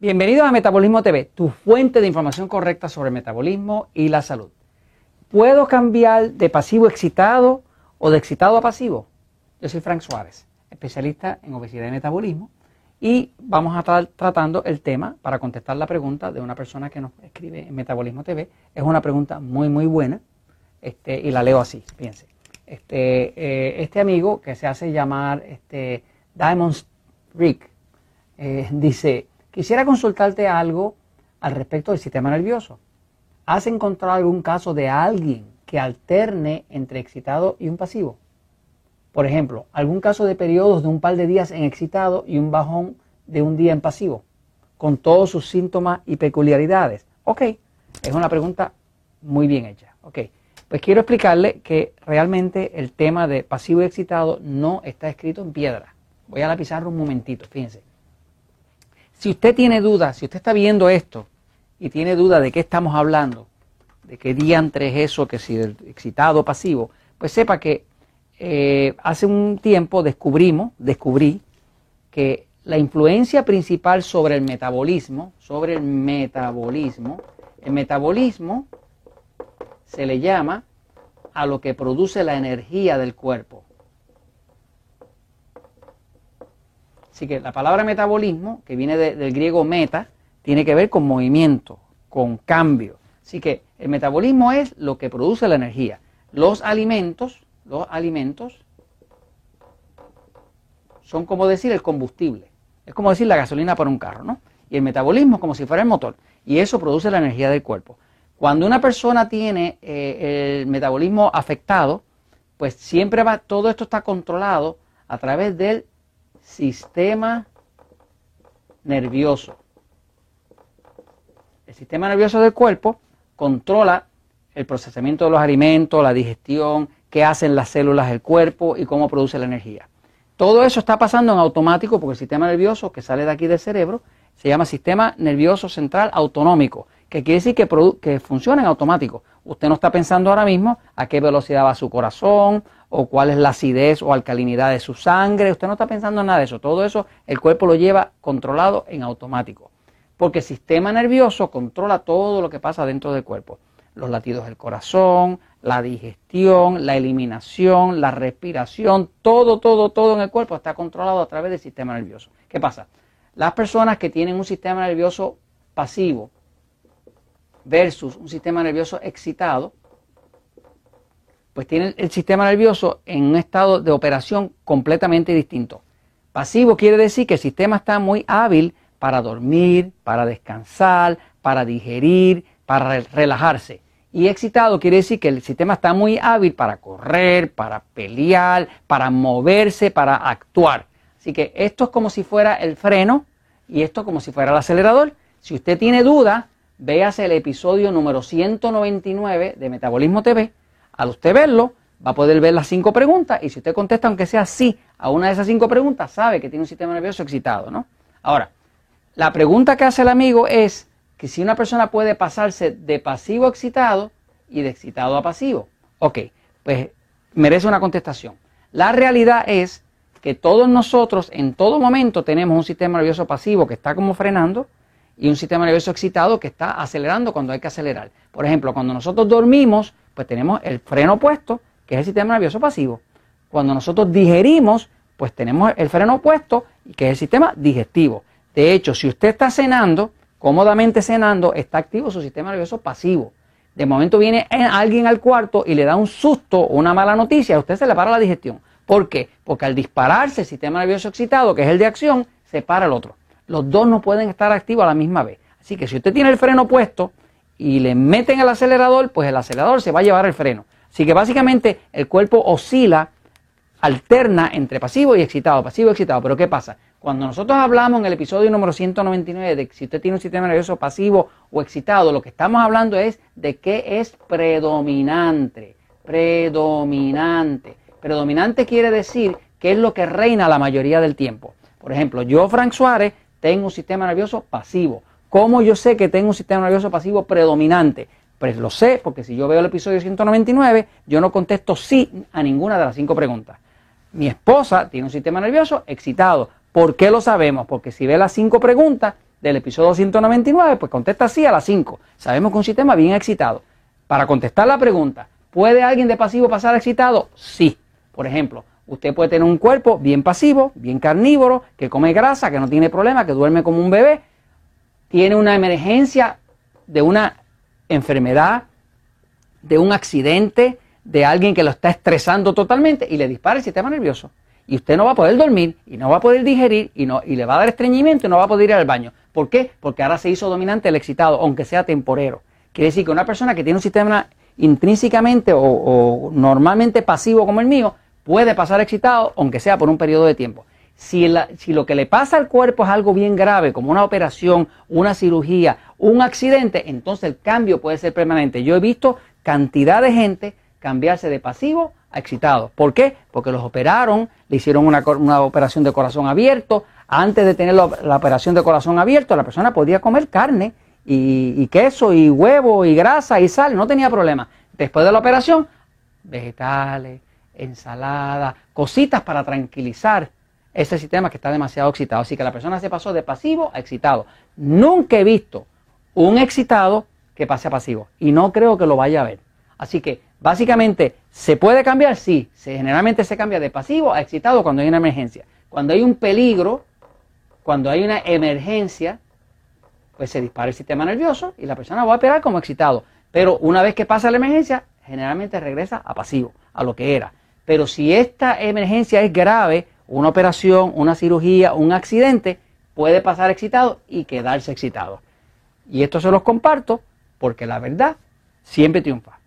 Bienvenido a Metabolismo TV, tu fuente de información correcta sobre metabolismo y la salud. ¿Puedo cambiar de pasivo excitado o de excitado a pasivo? Yo soy Frank Suárez, especialista en obesidad y metabolismo, y vamos a estar tratando el tema para contestar la pregunta de una persona que nos escribe en Metabolismo TV. Es una pregunta muy, muy buena este, y la leo así, fíjense. Este, eh, este amigo que se hace llamar este, Diamond Rick eh, dice, Quisiera consultarte algo al respecto del sistema nervioso. ¿Has encontrado algún caso de alguien que alterne entre excitado y un pasivo? Por ejemplo, algún caso de periodos de un par de días en excitado y un bajón de un día en pasivo, con todos sus síntomas y peculiaridades. Ok, es una pregunta muy bien hecha. Ok, pues quiero explicarle que realmente el tema de pasivo y excitado no está escrito en piedra. Voy a la pizarra un momentito, fíjense. Si usted tiene dudas, si usted está viendo esto y tiene duda de qué estamos hablando, de qué diantre es eso, que si el excitado pasivo, pues sepa que eh, hace un tiempo descubrimos, descubrí que la influencia principal sobre el metabolismo, sobre el metabolismo, el metabolismo se le llama a lo que produce la energía del cuerpo. Así que la palabra metabolismo, que viene del griego meta, tiene que ver con movimiento, con cambio. Así que el metabolismo es lo que produce la energía. Los alimentos, los alimentos son como decir el combustible. Es como decir la gasolina para un carro, ¿no? Y el metabolismo es como si fuera el motor. Y eso produce la energía del cuerpo. Cuando una persona tiene eh, el metabolismo afectado, pues siempre va, todo esto está controlado a través del sistema nervioso. El sistema nervioso del cuerpo controla el procesamiento de los alimentos, la digestión, qué hacen las células del cuerpo y cómo produce la energía. Todo eso está pasando en automático porque el sistema nervioso que sale de aquí del cerebro se llama sistema nervioso central autonómico, que quiere decir que, que funciona en automático. Usted no está pensando ahora mismo a qué velocidad va su corazón o cuál es la acidez o alcalinidad de su sangre. Usted no está pensando en nada de eso. Todo eso el cuerpo lo lleva controlado en automático. Porque el sistema nervioso controla todo lo que pasa dentro del cuerpo. Los latidos del corazón, la digestión, la eliminación, la respiración, todo, todo, todo en el cuerpo está controlado a través del sistema nervioso. ¿Qué pasa? Las personas que tienen un sistema nervioso pasivo versus un sistema nervioso excitado, pues tienen el sistema nervioso en un estado de operación completamente distinto. Pasivo quiere decir que el sistema está muy hábil para dormir, para descansar, para digerir, para relajarse. Y excitado quiere decir que el sistema está muy hábil para correr, para pelear, para moverse, para actuar. Así que esto es como si fuera el freno y esto como si fuera el acelerador. Si usted tiene duda, véase el episodio número 199 de Metabolismo TV al usted verlo, va a poder ver las cinco preguntas y si usted contesta aunque sea sí a una de esas cinco preguntas, sabe que tiene un sistema nervioso excitado, ¿no? Ahora, la pregunta que hace el amigo es que si una persona puede pasarse de pasivo a excitado y de excitado a pasivo. Ok, pues merece una contestación. La realidad es que todos nosotros en todo momento tenemos un sistema nervioso pasivo que está como frenando y un sistema nervioso excitado que está acelerando cuando hay que acelerar. Por ejemplo, cuando nosotros dormimos, pues tenemos el freno opuesto, que es el sistema nervioso pasivo. Cuando nosotros digerimos, pues tenemos el freno opuesto, que es el sistema digestivo. De hecho, si usted está cenando, cómodamente cenando, está activo su sistema nervioso pasivo. De momento viene alguien al cuarto y le da un susto o una mala noticia, a usted se le para la digestión. ¿Por qué? Porque al dispararse el sistema nervioso excitado, que es el de acción, se para el otro. Los dos no pueden estar activos a la misma vez. Así que si usted tiene el freno puesto, y le meten el acelerador, pues el acelerador se va a llevar el freno. Así que básicamente el cuerpo oscila, alterna entre pasivo y excitado, pasivo y excitado. Pero ¿qué pasa? Cuando nosotros hablamos en el episodio número 199 de si usted tiene un sistema nervioso pasivo o excitado, lo que estamos hablando es de qué es predominante. Predominante. Predominante quiere decir que es lo que reina la mayoría del tiempo. Por ejemplo, yo, Frank Suárez, tengo un sistema nervioso pasivo. ¿Cómo yo sé que tengo un sistema nervioso pasivo predominante? Pues lo sé porque si yo veo el episodio 199, yo no contesto sí a ninguna de las cinco preguntas. Mi esposa tiene un sistema nervioso excitado. ¿Por qué lo sabemos? Porque si ve las cinco preguntas, del episodio 199, pues contesta sí a las 5. Sabemos que un sistema bien excitado. Para contestar la pregunta, ¿puede alguien de pasivo pasar excitado? Sí. Por ejemplo, usted puede tener un cuerpo bien pasivo, bien carnívoro, que come grasa, que no tiene problema, que duerme como un bebé, tiene una emergencia de una enfermedad, de un accidente, de alguien que lo está estresando totalmente y le dispara el sistema nervioso. Y usted no va a poder dormir y no va a poder digerir y, no, y le va a dar estreñimiento y no va a poder ir al baño. ¿Por qué? Porque ahora se hizo dominante el excitado, aunque sea temporero. Quiere decir que una persona que tiene un sistema intrínsecamente o, normalmente pasivo como el mío puede pasar excitado, aunque sea por un periodo de tiempo. Si, si, lo que le pasa al cuerpo es algo bien grave, como una operación, una cirugía, un accidente, entonces el cambio puede ser permanente. Yo he visto cantidad de gente cambiarse de pasivo a excitado. ¿Por qué? Porque los operaron, le hicieron una, operación de corazón abierto. Antes de tener la, operación de corazón abierto, la persona podía comer carne y, queso y huevo y grasa y sal, no tenía problema. Después de la operación, vegetales, ensalada, cositas para tranquilizar ese sistema que está demasiado excitado. Así que la persona se pasó de pasivo a excitado. Nunca he visto un excitado que pase a pasivo y no creo que lo vaya a ver. Así que básicamente, ¿se puede cambiar? Sí, generalmente se cambia de pasivo a excitado cuando hay una emergencia. Cuando hay un peligro, cuando hay una emergencia, pues se dispara el sistema nervioso y la persona va a operar como excitado. Pero una vez que pasa la emergencia, generalmente regresa a pasivo, a lo que era. Pero si esta emergencia es grave, una operación, una cirugía, un accidente, puede pasar excitado y quedarse excitado. Y esto se los comparto porque la verdad siempre triunfa.